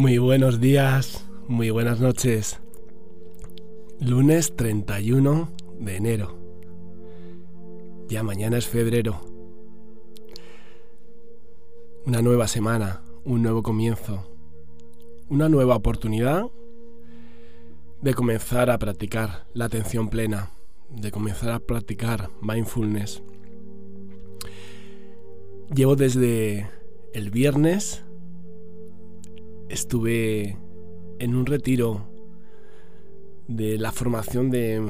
Muy buenos días, muy buenas noches. Lunes 31 de enero. Ya mañana es febrero. Una nueva semana, un nuevo comienzo, una nueva oportunidad de comenzar a practicar la atención plena, de comenzar a practicar mindfulness. Llevo desde el viernes estuve en un retiro de la formación de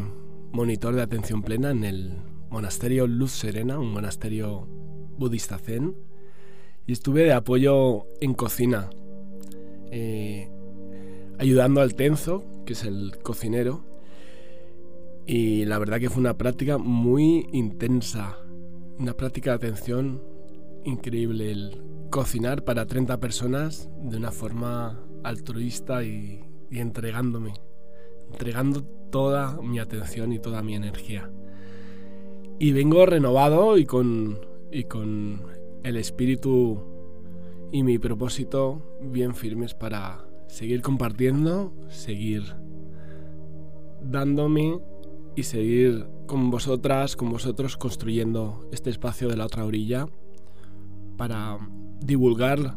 monitor de atención plena en el monasterio Luz Serena, un monasterio budista zen, y estuve de apoyo en cocina, eh, ayudando al Tenzo, que es el cocinero, y la verdad que fue una práctica muy intensa, una práctica de atención increíble. El cocinar para 30 personas de una forma altruista y, entregándome, entregando toda mi atención y toda mi energía. Y vengo renovado y con, y con el espíritu y mi propósito bien firmes para seguir compartiendo, seguir dándome y seguir con vosotras, con vosotros construyendo este espacio de la otra orilla para divulgar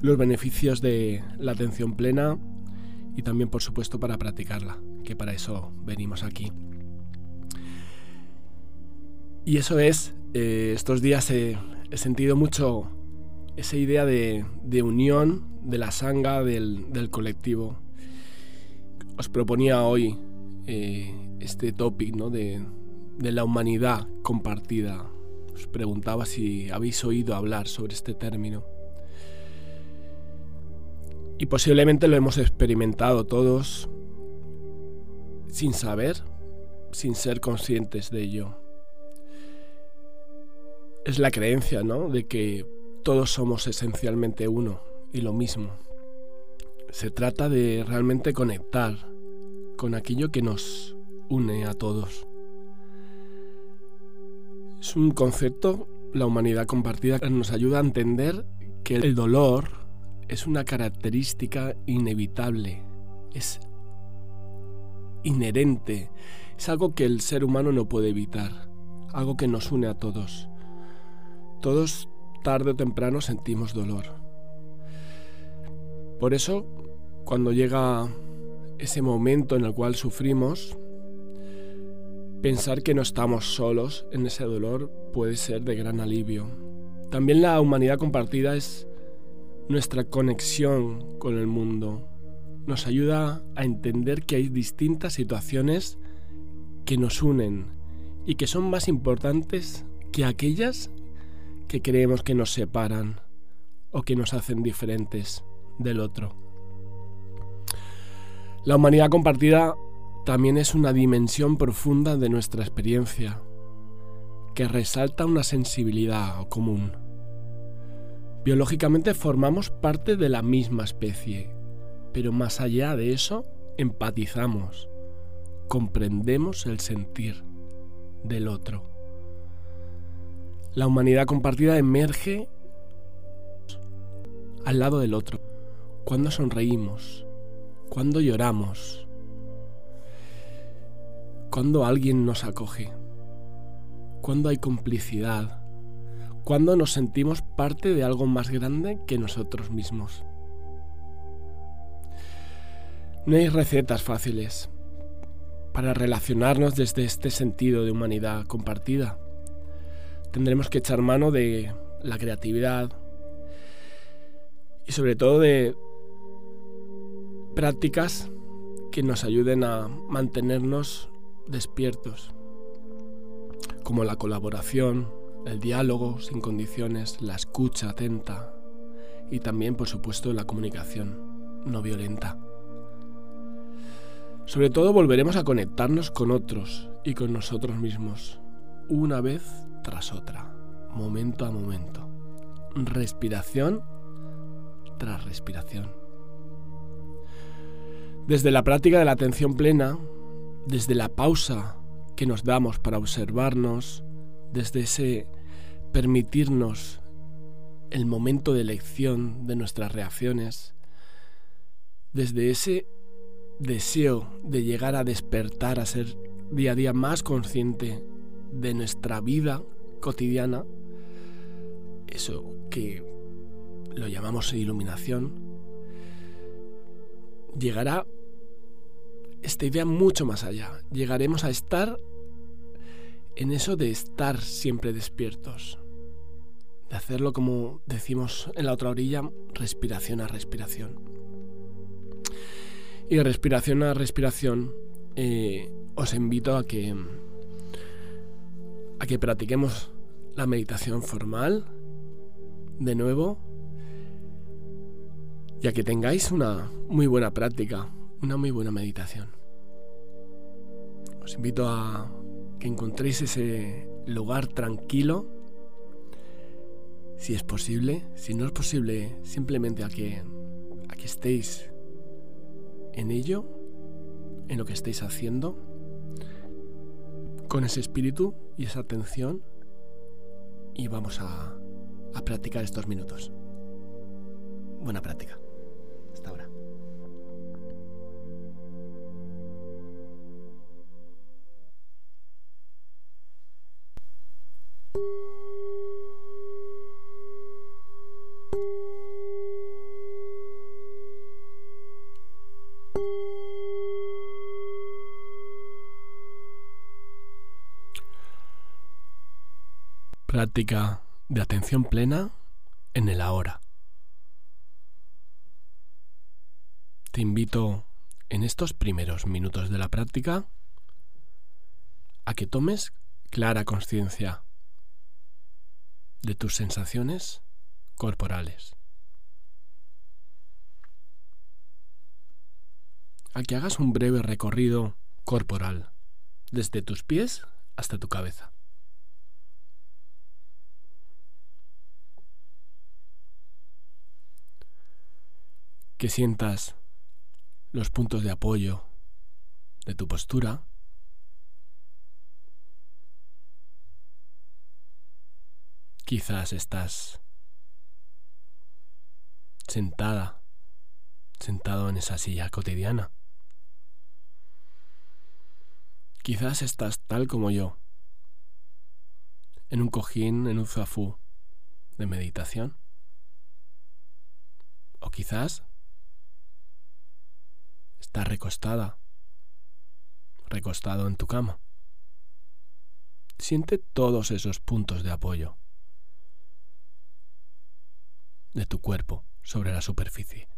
los beneficios de la atención plena y también por supuesto para practicarla, que para eso venimos aquí. Y eso es, eh, estos días he, sentido mucho esa idea de, unión de la sanga del, colectivo. Os proponía hoy eh, este topic ¿no? de, de la humanidad compartida, os preguntaba si habéis oído hablar sobre este término. Y posiblemente lo hemos experimentado todos sin saber, sin ser conscientes de ello. Es la creencia, ¿no? De que todos somos esencialmente uno y lo mismo. Se trata de realmente conectar con aquello que nos une a todos. Es un concepto, la humanidad compartida, nos ayuda a entender que el dolor es una característica inevitable, es inherente, es algo que el ser humano no puede evitar, algo que nos une a todos. Todos tarde o temprano sentimos dolor. Por eso, cuando llega ese momento en el cual sufrimos, Pensar que no estamos solos en ese dolor puede ser de gran alivio. También la humanidad compartida es nuestra conexión con el mundo. Nos ayuda a entender que hay distintas situaciones que nos unen y que son más importantes que aquellas que creemos que nos separan o que nos hacen diferentes del otro. La humanidad compartida también es una dimensión profunda de nuestra experiencia, que resalta una sensibilidad común. Biológicamente formamos parte de la misma especie, pero más allá de eso, empatizamos, comprendemos el sentir del otro. La humanidad compartida emerge al lado del otro, cuando sonreímos, cuando lloramos, cuando alguien nos acoge, cuando hay complicidad, cuando nos sentimos parte de algo más grande que nosotros mismos. No hay recetas fáciles para relacionarnos desde este sentido de humanidad compartida. Tendremos que echar mano de la creatividad y sobre todo de prácticas que nos ayuden a mantenernos despiertos, como la colaboración, el diálogo sin condiciones, la escucha atenta y también, por supuesto, la comunicación no violenta. Sobre todo volveremos a conectarnos con otros y con nosotros mismos, una vez tras otra, momento a momento, respiración tras respiración. Desde la práctica de la atención plena, desde la pausa que nos damos para observarnos, desde ese permitirnos el momento de elección de nuestras reacciones, desde ese deseo de llegar a despertar, a ser día a día más consciente de nuestra vida cotidiana, eso que lo llamamos iluminación, llegará esta idea mucho más allá. Llegaremos a estar en eso de estar siempre despiertos, de hacerlo como decimos en la otra orilla, respiración a respiración. Y respiración a respiración, eh, os invito a que a que practiquemos la meditación formal de nuevo y a que tengáis una muy buena práctica, una muy buena meditación. Os invito a que encontréis ese lugar tranquilo, si es posible. Si no es posible, simplemente a que, a que estéis en ello, en lo que estéis haciendo, con ese espíritu y esa atención, y vamos a, a practicar estos minutos. Buena práctica. Práctica de atención plena en el ahora. Te invito en estos primeros minutos de la práctica a que tomes clara conciencia de tus sensaciones corporales. A que hagas un breve recorrido corporal desde tus pies hasta tu cabeza. Que sientas los puntos de apoyo de tu postura. Quizás estás sentada, sentado en esa silla cotidiana. Quizás estás tal como yo, en un cojín, en un zafú de meditación. O quizás Estás recostada, recostado en tu cama. Siente todos esos puntos de apoyo de tu cuerpo sobre la superficie.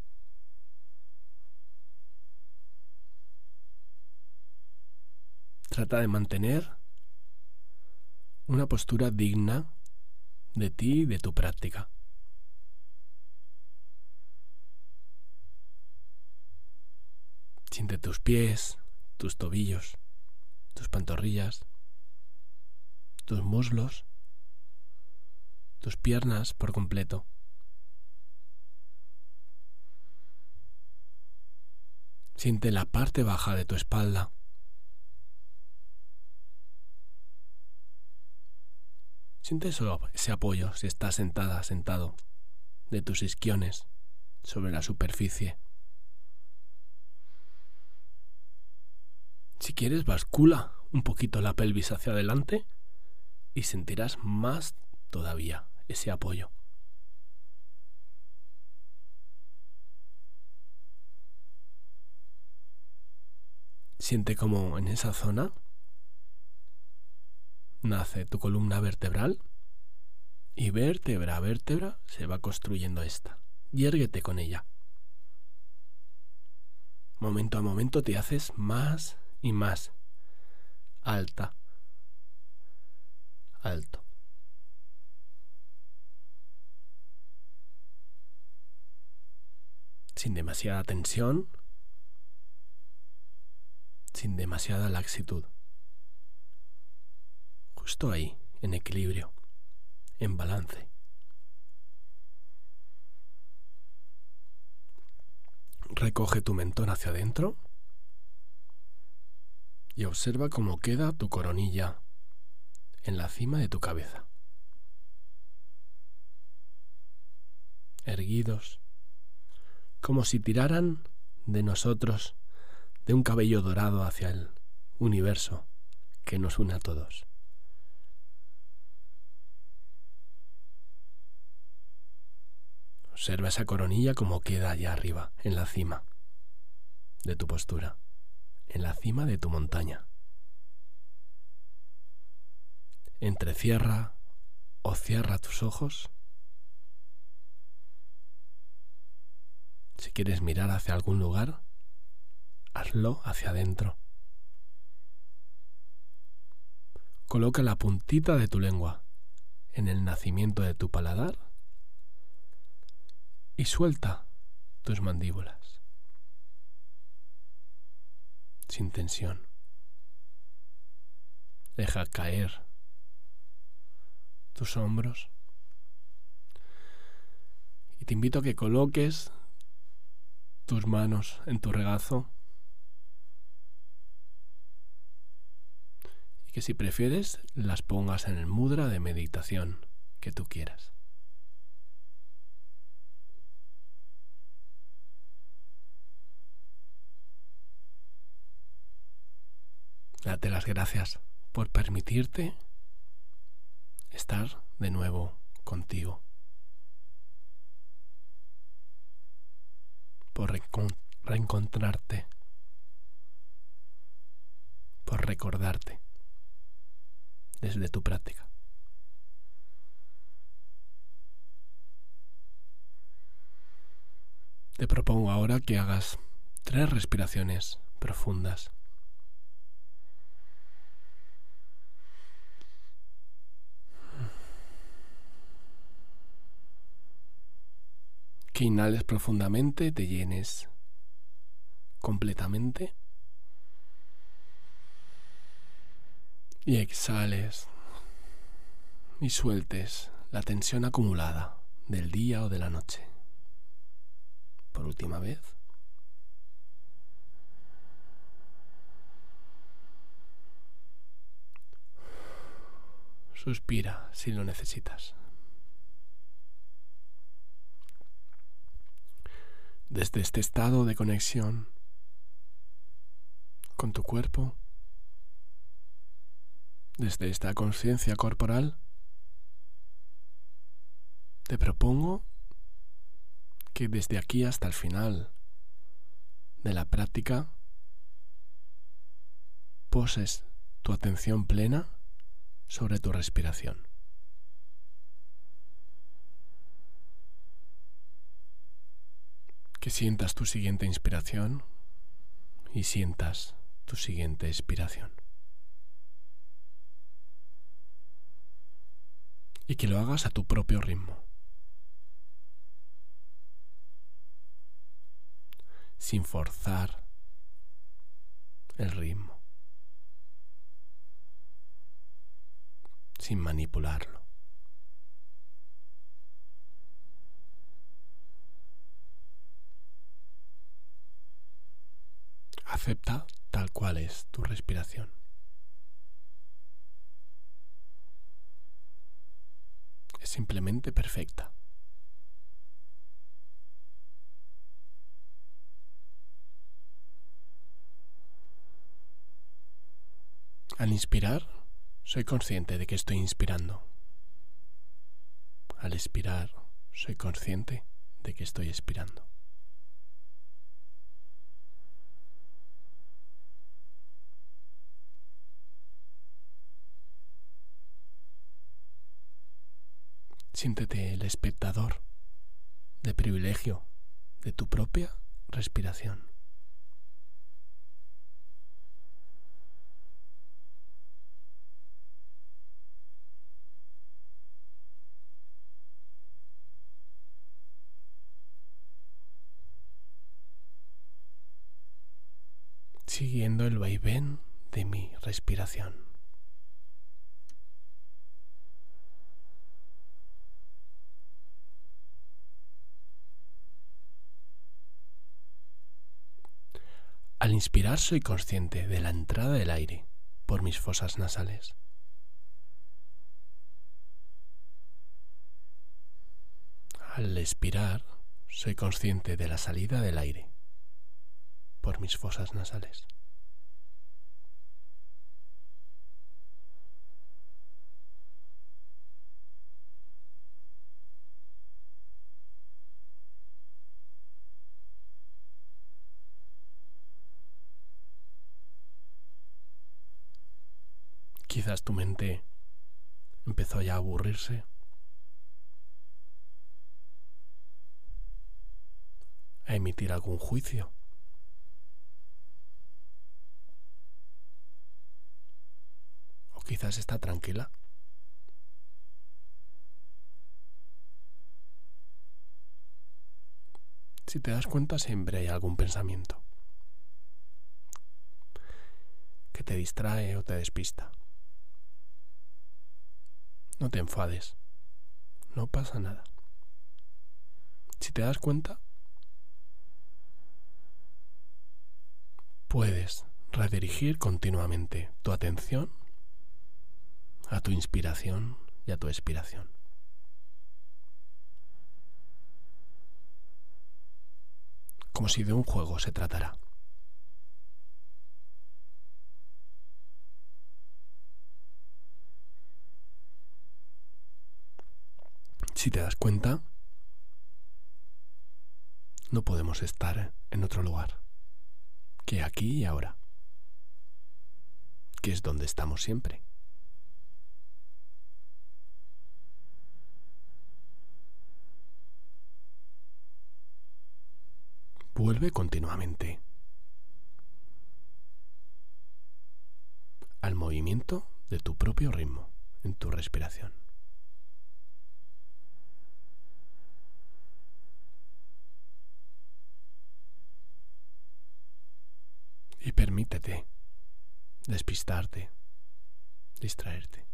Trata de mantener una postura digna de ti y de tu práctica. Siente tus pies, tus tobillos, tus pantorrillas, tus muslos, tus piernas por completo. Siente la parte baja de tu espalda. Siente solo ese apoyo si estás sentada, sentado, de tus isquiones sobre la superficie. Si quieres, bascula un poquito la pelvis hacia adelante y sentirás más todavía ese apoyo. Siente como en esa zona nace tu columna vertebral y vértebra a vértebra se va construyendo esta. Yérguete con ella. Momento a momento te haces más y más alta, alto. Sin demasiada tensión, sin demasiada laxitud. Justo ahí, en equilibrio, en balance. Recoge tu mentón hacia adentro y observa cómo queda tu coronilla en la cima de tu cabeza. Erguidos, como si tiraran de nosotros de un cabello dorado hacia el universo que nos une a todos. Observa esa coronilla como queda allá arriba, en la cima de tu postura, en la cima de tu montaña. Entrecierra o cierra tus ojos. Si quieres mirar hacia algún lugar, hazlo hacia adentro. Coloca la puntita de tu lengua en el nacimiento de tu paladar y suelta tus mandíbulas sin tensión. Deja caer tus hombros y te invito a que coloques tus manos en tu regazo y que si prefieres las pongas en el mudra de meditación que tú quieras. Date las gracias por permitirte estar de nuevo contigo. Por reencontrarte. Por recordarte desde tu práctica. Te propongo ahora que hagas tres respiraciones profundas. Inhales profundamente, te llenes completamente y exhales y sueltes la tensión acumulada del día o de la noche. Por última vez. Suspira si lo necesitas. Desde este estado de conexión con tu cuerpo, desde esta conciencia corporal, te propongo que desde aquí hasta el final de la práctica poses tu atención plena sobre tu respiración. Que sientas tu siguiente inspiración y sientas tu siguiente expiración. Y que lo hagas a tu propio ritmo. Sin forzar el ritmo. Sin manipularlo. Acepta tal cual es tu respiración. Es simplemente perfecta. Al inspirar, soy consciente de que estoy inspirando. Al expirar, soy consciente de que estoy expirando. Siéntete el espectador de privilegio de tu propia respiración. siguiendo el vaivén de mi respiración. Al inspirar soy consciente de la entrada del aire por mis fosas nasales. Al expirar soy consciente de la salida del aire por mis fosas nasales. Quizás tu mente empezó ya a aburrirse. A emitir algún juicio. O quizás está tranquila. Si te das cuenta, siempre hay algún pensamiento que te distrae o te despista. No te enfades. No pasa nada. Si te das cuenta, puedes redirigir continuamente tu atención a tu inspiración y a tu expiración. Como si de un juego se tratara. Si te das cuenta, no podemos estar en otro lugar que aquí y ahora, que es donde estamos siempre. Vuelve continuamente al movimiento de tu propio ritmo en tu respiración. y permítete despistarte, distraerte.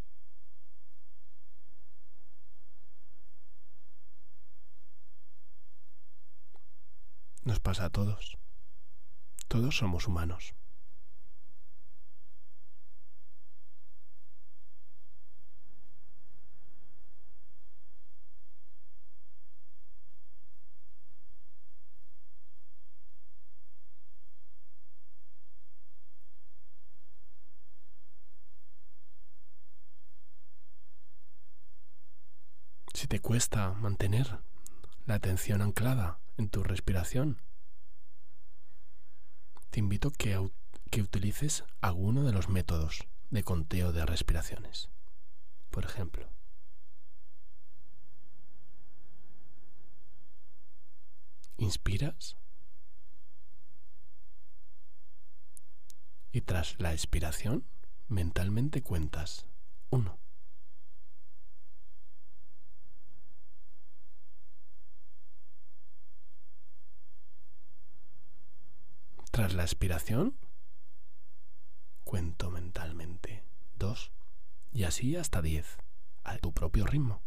Nos pasa a todos. Todos somos humanos. si te cuesta mantener la atención anclada en tu respiración, te invito que, que utilices alguno de los métodos de conteo de respiraciones. Por ejemplo, inspiras y tras la expiración mentalmente cuentas uno. Tras la expiración, cuento mentalmente. Dos. Y así hasta diez, a tu propio ritmo.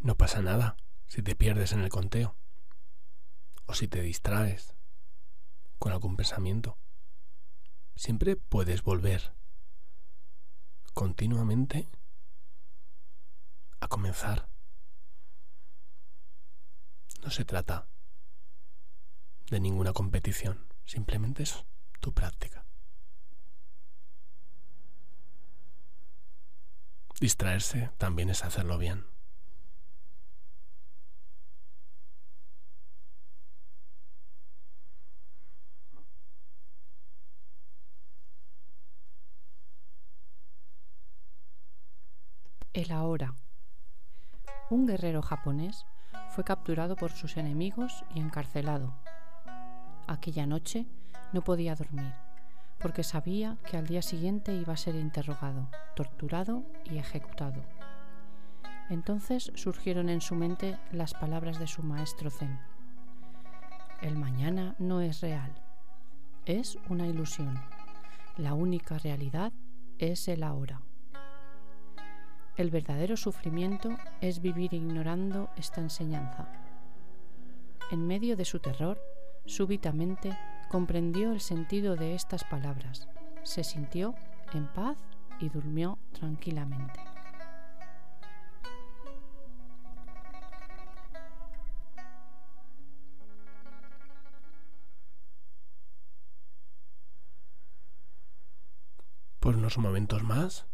No pasa nada si te pierdes en el conteo o si te distraes con algún pensamiento. Siempre puedes volver continuamente a comenzar. No se trata de ninguna competición, simplemente es tu práctica. Distraerse también es hacerlo bien. El ahora. Un guerrero japonés fue capturado por sus enemigos y encarcelado. Aquella noche no podía dormir porque sabía que al día siguiente iba a ser interrogado, torturado y ejecutado. Entonces surgieron en su mente las palabras de su maestro Zen. El mañana no es real, es una ilusión. La única realidad es el ahora. El verdadero sufrimiento es vivir ignorando esta enseñanza. En medio de su terror, súbitamente comprendió el sentido de estas palabras, se sintió en paz y durmió tranquilamente. Por unos momentos más,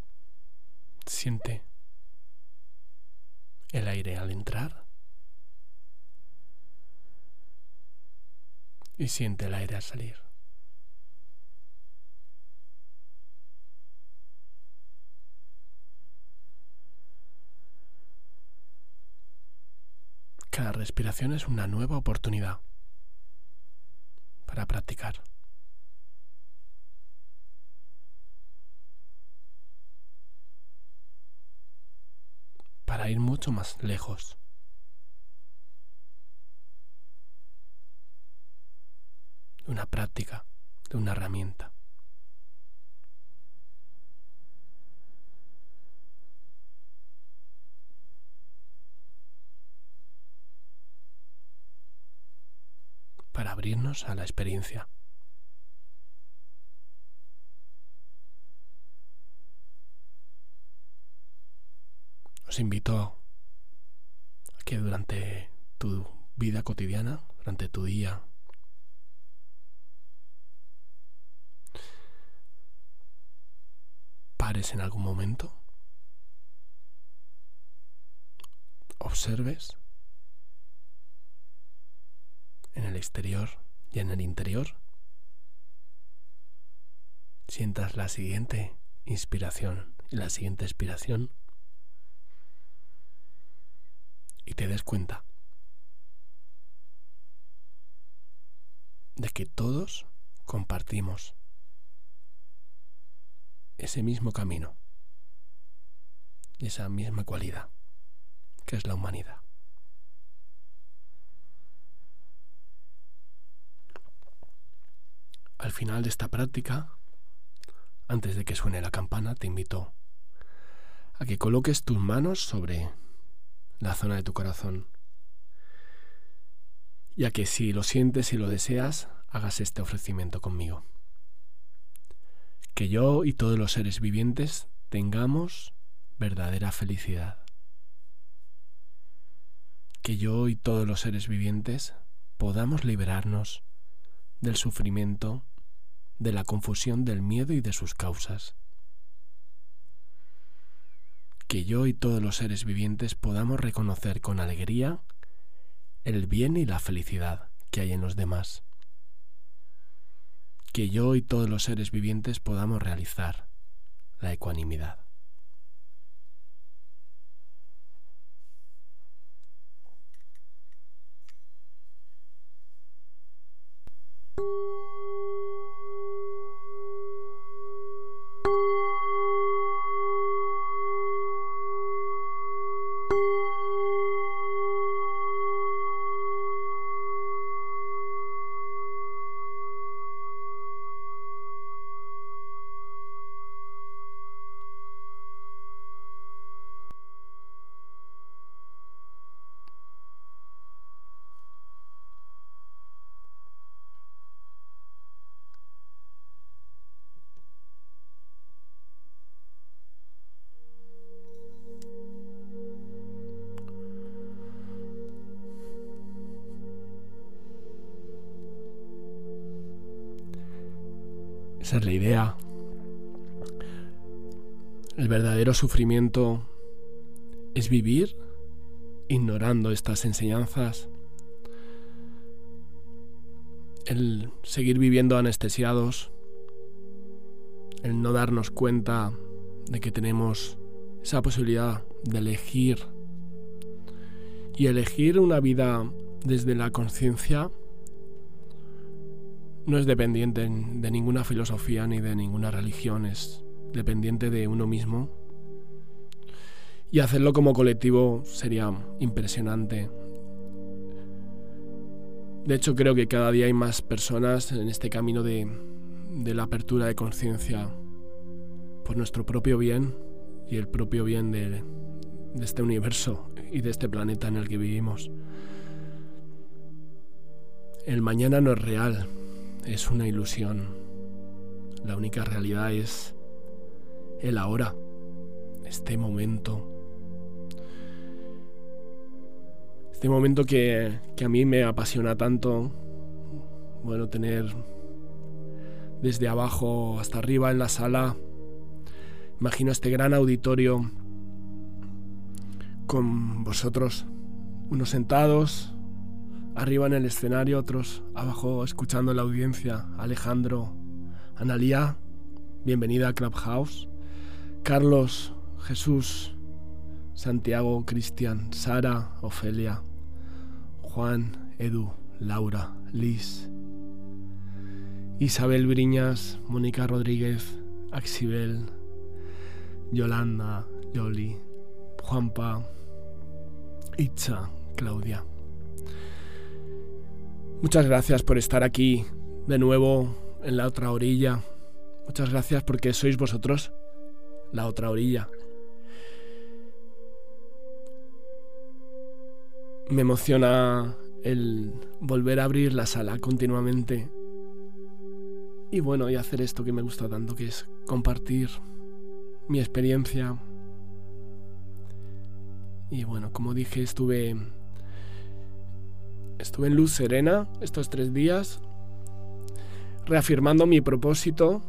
siente el aire al entrar y siente el aire al salir. Cada respiración es una nueva oportunidad para practicar. Para ir mucho más lejos. de una práctica, de una herramienta. para abrirnos a la experiencia. Os invito a que durante tu vida cotidiana, durante tu día, pares en algún momento, observes en el exterior y en el interior, sientas la siguiente inspiración y la siguiente expiración y te des cuenta de que todos compartimos ese mismo camino y esa misma cualidad que es la humanidad. Al final de esta práctica, antes de que suene la campana, te invito a que coloques tus manos sobre la zona de tu corazón y a que si lo sientes y lo deseas, hagas este ofrecimiento conmigo que yo y todos los seres vivientes tengamos verdadera felicidad. Que yo y todos los seres vivientes podamos liberarnos del sufrimiento, de la confusión del miedo y de sus causas. Que yo y todos los seres vivientes podamos reconocer con alegría el bien y la felicidad que hay en los demás que yo y todos los seres vivientes podamos realizar la ecuanimidad. Esa es la idea. El verdadero sufrimiento es vivir ignorando estas enseñanzas. El seguir viviendo anestesiados. El no darnos cuenta de que tenemos esa posibilidad de elegir. Y elegir una vida desde la conciencia no es dependiente de ninguna filosofía ni de ninguna religión, es dependiente de uno mismo. Y hacerlo como colectivo sería impresionante. De hecho, creo que cada día hay más personas en este camino de, la apertura de conciencia por nuestro propio bien y el propio bien de este universo y de este planeta en el que vivimos. El mañana no es real, es una ilusión. La única realidad es el ahora, este momento. Este momento que, que a mí me apasiona tanto, bueno, tener desde abajo hasta arriba en la sala, imagino este gran auditorio con vosotros, unos sentados, arriba en el escenario, otros abajo escuchando la audiencia. Alejandro, Analía, bienvenida a Clubhouse. Carlos, Jesús, Santiago, Cristian, Sara, Ofelia, Juan, Edu, Laura, Liz, Isabel Briñas, Mónica Rodríguez, Axibel, Yolanda, Yoli, Juanpa, Itza, Claudia. Muchas gracias por estar aquí de nuevo en la otra orilla. Muchas gracias porque sois vosotros la otra orilla. Me emociona el volver a abrir la sala continuamente. Y bueno, y hacer esto que me gusta tanto, que es compartir mi experiencia. Y bueno, como dije, estuve Estuve en luz serena estos tres días, reafirmando mi propósito,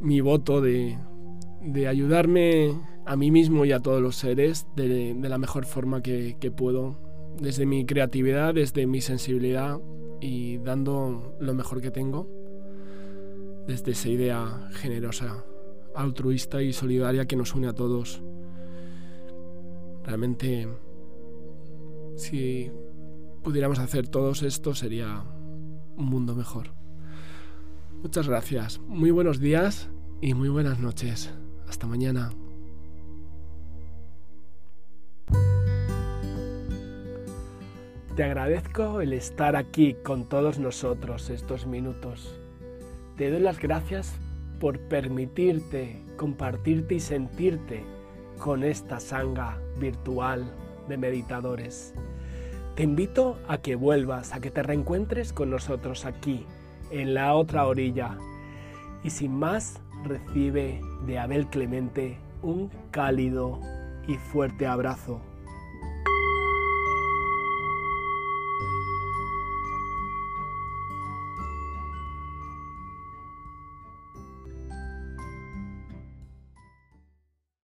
mi voto de, ayudarme a mí mismo y a todos los seres de, la mejor forma que, que puedo, desde mi creatividad, desde mi sensibilidad y dando lo mejor que tengo, desde esa idea generosa, altruista y solidaria que nos une a todos. Realmente, si pudiéramos hacer todos esto sería un mundo mejor. Muchas gracias, muy buenos días y muy buenas noches. Hasta mañana. Te agradezco el estar aquí con todos nosotros estos minutos. Te doy las gracias por permitirte compartirte y sentirte con esta sanga virtual de meditadores. Te invito a que vuelvas, a que te reencuentres con nosotros aquí, en la otra orilla. Y sin más, recibe de Abel Clemente un cálido y fuerte abrazo.